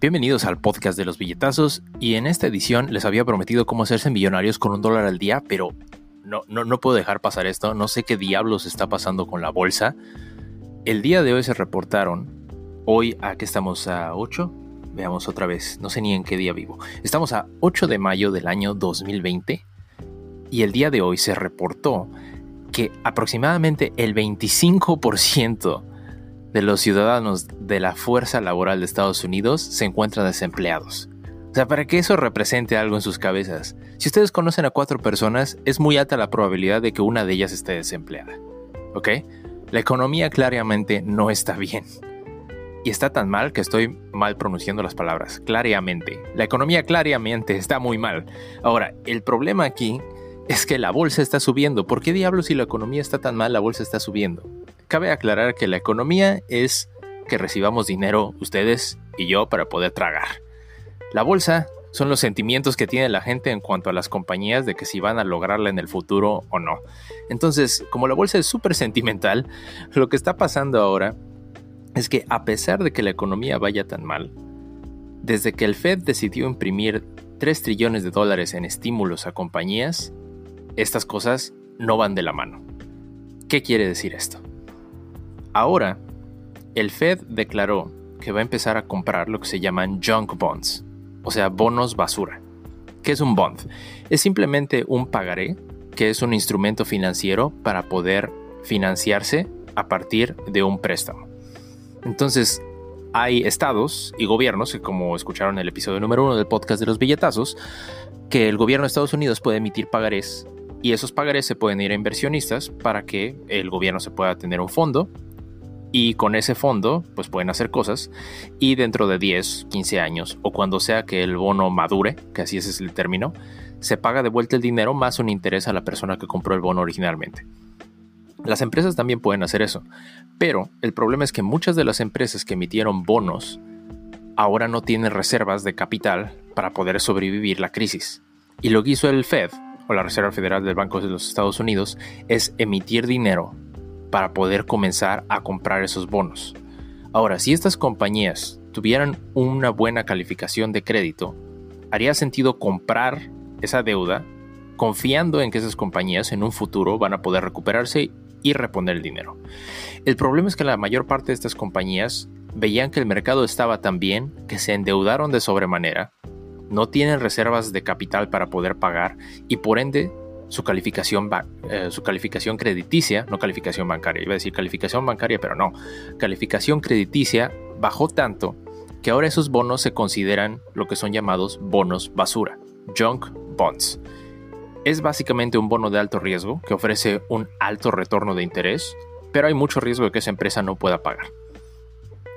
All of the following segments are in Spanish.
Bienvenidos al podcast de los billetazos y en esta edición les había prometido cómo hacerse millonarios con un dólar al día, pero no, no, no puedo dejar pasar esto, no sé qué diablos está pasando con la bolsa. El día de hoy se reportaron, hoy a que estamos a 8, veamos otra vez, no sé ni en qué día vivo, estamos a 8 de mayo del año 2020 y el día de hoy se reportó que aproximadamente el 25% de los ciudadanos de la fuerza laboral de Estados Unidos se encuentran desempleados. O sea, para que eso represente algo en sus cabezas. Si ustedes conocen a cuatro personas, es muy alta la probabilidad de que una de ellas esté desempleada. ¿Ok? La economía claramente no está bien. Y está tan mal que estoy mal pronunciando las palabras. Claramente. La economía claramente está muy mal. Ahora, el problema aquí es que la bolsa está subiendo. ¿Por qué diablos si la economía está tan mal, la bolsa está subiendo? Cabe aclarar que la economía es que recibamos dinero ustedes y yo para poder tragar. La bolsa son los sentimientos que tiene la gente en cuanto a las compañías de que si van a lograrla en el futuro o no. Entonces, como la bolsa es súper sentimental, lo que está pasando ahora es que a pesar de que la economía vaya tan mal, desde que el Fed decidió imprimir 3 trillones de dólares en estímulos a compañías, estas cosas no van de la mano. ¿Qué quiere decir esto? Ahora, el Fed declaró que va a empezar a comprar lo que se llaman junk bonds, o sea, bonos basura. ¿Qué es un bond? Es simplemente un pagaré, que es un instrumento financiero para poder financiarse a partir de un préstamo. Entonces, hay estados y gobiernos, como escucharon en el episodio número uno del podcast de los billetazos, que el gobierno de Estados Unidos puede emitir pagarés y esos pagarés se pueden ir a inversionistas para que el gobierno se pueda tener un fondo y con ese fondo pues pueden hacer cosas y dentro de 10, 15 años o cuando sea que el bono madure, que así es el término, se paga de vuelta el dinero más un interés a la persona que compró el bono originalmente. Las empresas también pueden hacer eso, pero el problema es que muchas de las empresas que emitieron bonos ahora no tienen reservas de capital para poder sobrevivir la crisis. Y lo que hizo el Fed, o la Reserva Federal del Banco de los Estados Unidos, es emitir dinero para poder comenzar a comprar esos bonos. Ahora, si estas compañías tuvieran una buena calificación de crédito, haría sentido comprar esa deuda confiando en que esas compañías en un futuro van a poder recuperarse y reponer el dinero. El problema es que la mayor parte de estas compañías veían que el mercado estaba tan bien que se endeudaron de sobremanera, no tienen reservas de capital para poder pagar y por ende su calificación, eh, su calificación crediticia, no calificación bancaria, iba a decir calificación bancaria, pero no, calificación crediticia bajó tanto que ahora esos bonos se consideran lo que son llamados bonos basura, junk bonds. Es básicamente un bono de alto riesgo que ofrece un alto retorno de interés, pero hay mucho riesgo de que esa empresa no pueda pagar.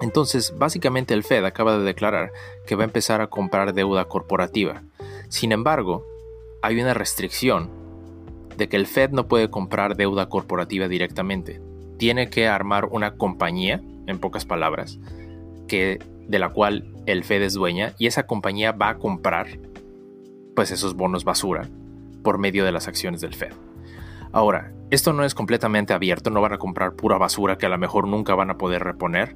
Entonces, básicamente el Fed acaba de declarar que va a empezar a comprar deuda corporativa. Sin embargo, hay una restricción de que el Fed no puede comprar deuda corporativa directamente. Tiene que armar una compañía, en pocas palabras, que, de la cual el Fed es dueña y esa compañía va a comprar pues esos bonos basura por medio de las acciones del Fed. Ahora, esto no es completamente abierto, no van a comprar pura basura que a lo mejor nunca van a poder reponer,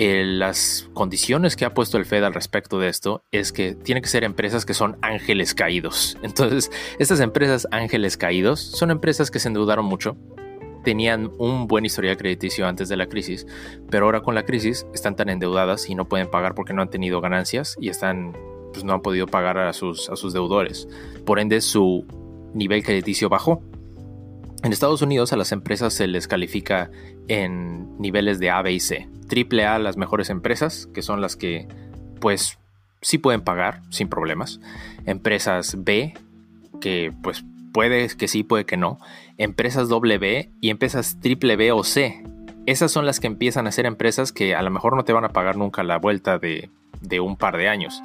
eh, las condiciones que ha puesto el Fed al respecto de esto es que tienen que ser empresas que son ángeles caídos. Entonces, estas empresas ángeles caídos son empresas que se endeudaron mucho, tenían un buen historial crediticio antes de la crisis, pero ahora con la crisis están tan endeudadas y no pueden pagar porque no han tenido ganancias y están, pues no han podido pagar a sus, a sus deudores. Por ende, su nivel crediticio bajó. En Estados Unidos a las empresas se les califica en niveles de A, B y C. Triple A las mejores empresas, que son las que pues sí pueden pagar sin problemas. Empresas B, que pues puede que sí, puede que no. Empresas B y empresas triple B o C. Esas son las que empiezan a ser empresas que a lo mejor no te van a pagar nunca la vuelta de, de un par de años.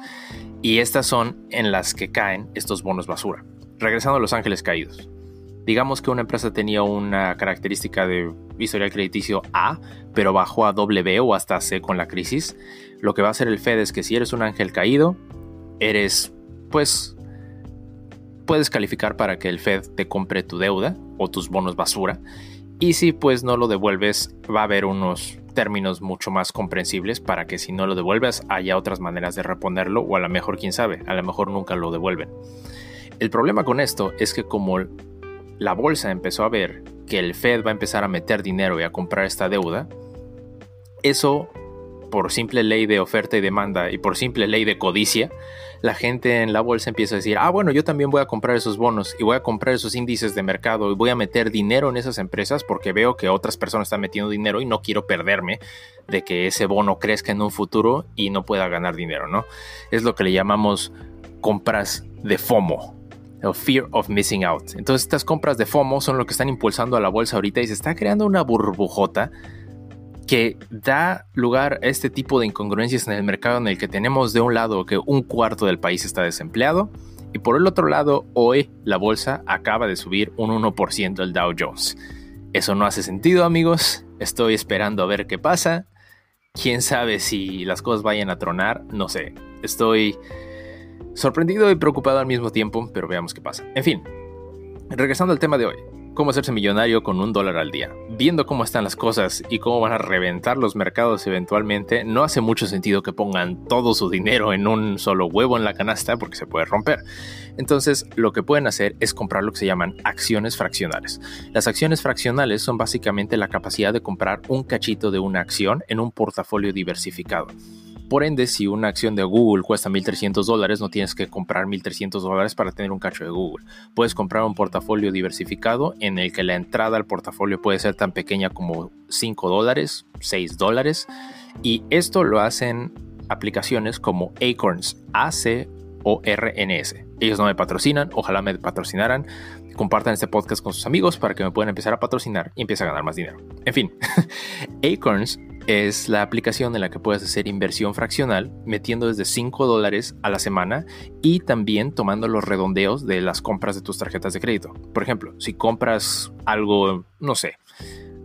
Y estas son en las que caen estos bonos basura. Regresando a Los Ángeles Caídos digamos que una empresa tenía una característica de historial crediticio A, pero bajó a W o hasta C con la crisis, lo que va a hacer el Fed es que si eres un ángel caído, eres, pues, puedes calificar para que el Fed te compre tu deuda o tus bonos basura. Y si pues no lo devuelves, va a haber unos términos mucho más comprensibles para que si no lo devuelves haya otras maneras de reponerlo o a lo mejor quién sabe, a lo mejor nunca lo devuelven. El problema con esto es que como la bolsa empezó a ver que el Fed va a empezar a meter dinero y a comprar esta deuda, eso por simple ley de oferta y demanda y por simple ley de codicia, la gente en la bolsa empieza a decir, ah, bueno, yo también voy a comprar esos bonos y voy a comprar esos índices de mercado y voy a meter dinero en esas empresas porque veo que otras personas están metiendo dinero y no quiero perderme de que ese bono crezca en un futuro y no pueda ganar dinero, ¿no? Es lo que le llamamos compras de FOMO, el fear of missing out. Entonces estas compras de FOMO son lo que están impulsando a la bolsa ahorita y se está creando una burbujota que da lugar a este tipo de incongruencias en el mercado en el que tenemos de un lado que un cuarto del país está desempleado y por el otro lado hoy la bolsa acaba de subir un 1% el Dow Jones. Eso no hace sentido amigos, estoy esperando a ver qué pasa. Quién sabe si las cosas vayan a tronar, no sé. Estoy sorprendido y preocupado al mismo tiempo, pero veamos qué pasa. En fin, regresando al tema de hoy cómo hacerse millonario con un dólar al día. Viendo cómo están las cosas y cómo van a reventar los mercados eventualmente, no hace mucho sentido que pongan todo su dinero en un solo huevo en la canasta porque se puede romper. Entonces, lo que pueden hacer es comprar lo que se llaman acciones fraccionales. Las acciones fraccionales son básicamente la capacidad de comprar un cachito de una acción en un portafolio diversificado. Por ende, si una acción de Google cuesta 1.300 dólares, no tienes que comprar 1.300 dólares para tener un cacho de Google. Puedes comprar un portafolio diversificado en el que la entrada al portafolio puede ser tan pequeña como 5 dólares, 6 dólares. Y esto lo hacen aplicaciones como Acorns, A-C-O-R-N-S. Ellos no me patrocinan, ojalá me patrocinaran. Compartan este podcast con sus amigos para que me puedan empezar a patrocinar y empiece a ganar más dinero. En fin, Acorns es la aplicación en la que puedes hacer inversión fraccional metiendo desde 5 dólares a la semana y también tomando los redondeos de las compras de tus tarjetas de crédito. Por ejemplo, si compras algo, no sé,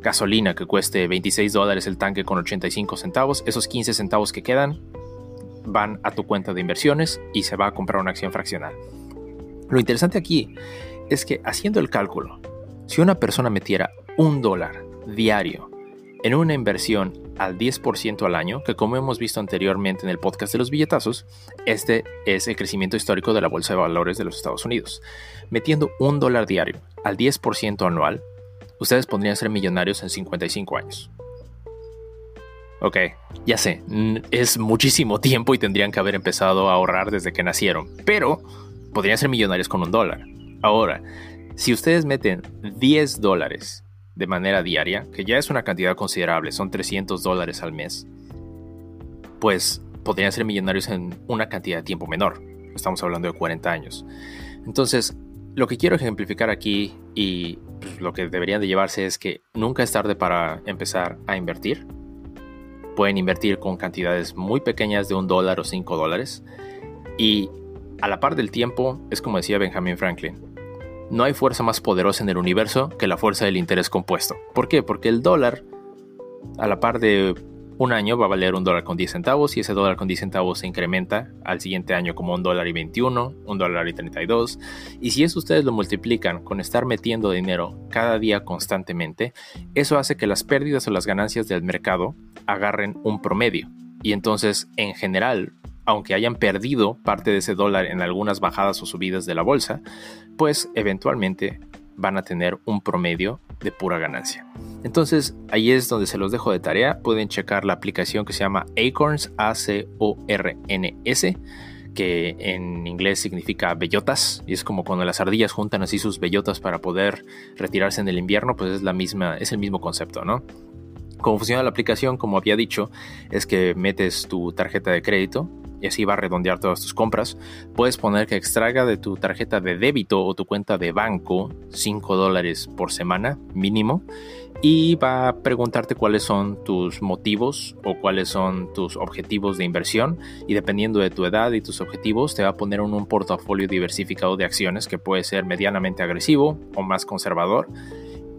gasolina que cueste 26 dólares el tanque con 85 centavos, esos 15 centavos que quedan van a tu cuenta de inversiones y se va a comprar una acción fraccional. Lo interesante aquí es que haciendo el cálculo, si una persona metiera un dólar diario en una inversión al 10% al año, que como hemos visto anteriormente en el podcast de los billetazos, este es el crecimiento histórico de la Bolsa de Valores de los Estados Unidos. Metiendo un dólar diario al 10% anual, ustedes podrían ser millonarios en 55 años. Ok, ya sé, es muchísimo tiempo y tendrían que haber empezado a ahorrar desde que nacieron, pero podrían ser millonarios con un dólar. Ahora, si ustedes meten 10 dólares de manera diaria, que ya es una cantidad considerable, son 300 dólares al mes, pues podrían ser millonarios en una cantidad de tiempo menor. Estamos hablando de 40 años. Entonces, lo que quiero ejemplificar aquí y pues, lo que deberían de llevarse es que nunca es tarde para empezar a invertir. Pueden invertir con cantidades muy pequeñas de un dólar o cinco dólares. Y a la par del tiempo, es como decía Benjamin Franklin, no hay fuerza más poderosa en el universo que la fuerza del interés compuesto. ¿Por qué? Porque el dólar, a la par de un año, va a valer un dólar con 10 centavos y ese dólar con 10 centavos se incrementa al siguiente año como un dólar y 21, un dólar y 32. Y si eso ustedes lo multiplican con estar metiendo dinero cada día constantemente, eso hace que las pérdidas o las ganancias del mercado agarren un promedio. Y entonces, en general, aunque hayan perdido parte de ese dólar en algunas bajadas o subidas de la bolsa, pues eventualmente van a tener un promedio de pura ganancia. Entonces ahí es donde se los dejo de tarea. Pueden checar la aplicación que se llama Acorns, A-C-O-R-N-S, que en inglés significa bellotas. Y es como cuando las ardillas juntan así sus bellotas para poder retirarse en el invierno, pues es, la misma, es el mismo concepto, ¿no? Cómo funciona la aplicación, como había dicho, es que metes tu tarjeta de crédito y así va a redondear todas tus compras. Puedes poner que extraiga de tu tarjeta de débito o tu cuenta de banco 5 dólares por semana mínimo y va a preguntarte cuáles son tus motivos o cuáles son tus objetivos de inversión y dependiendo de tu edad y tus objetivos te va a poner en un portafolio diversificado de acciones que puede ser medianamente agresivo o más conservador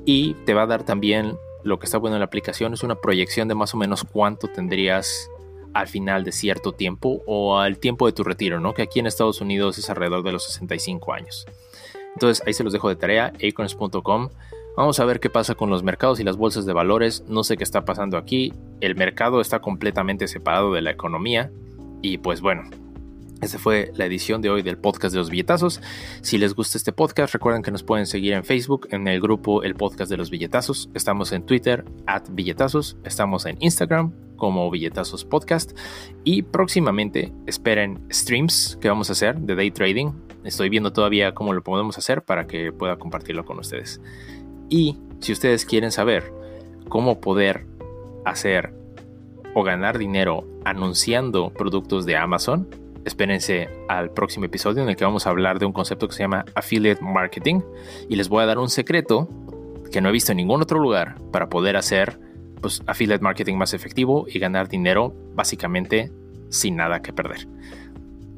y te va a dar también lo que está bueno en la aplicación es una proyección de más o menos cuánto tendrías al final de cierto tiempo o al tiempo de tu retiro, ¿no? Que aquí en Estados Unidos es alrededor de los 65 años. Entonces ahí se los dejo de tarea, acorns.com. Vamos a ver qué pasa con los mercados y las bolsas de valores. No sé qué está pasando aquí. El mercado está completamente separado de la economía. Y pues bueno, esta fue la edición de hoy del podcast de los billetazos. Si les gusta este podcast, recuerden que nos pueden seguir en Facebook, en el grupo El Podcast de los Billetazos. Estamos en Twitter, at billetazos. Estamos en Instagram como Billetazos Podcast. Y próximamente esperen streams que vamos a hacer de day trading. Estoy viendo todavía cómo lo podemos hacer para que pueda compartirlo con ustedes. Y si ustedes quieren saber cómo poder hacer o ganar dinero anunciando productos de Amazon, espérense al próximo episodio en el que vamos a hablar de un concepto que se llama affiliate marketing y les voy a dar un secreto que no he visto en ningún otro lugar para poder hacer pues, affiliate marketing más efectivo y ganar dinero básicamente sin nada que perder.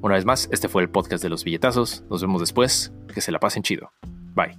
Una vez más, este fue el podcast de los billetazos. Nos vemos después. Que se la pasen chido. Bye.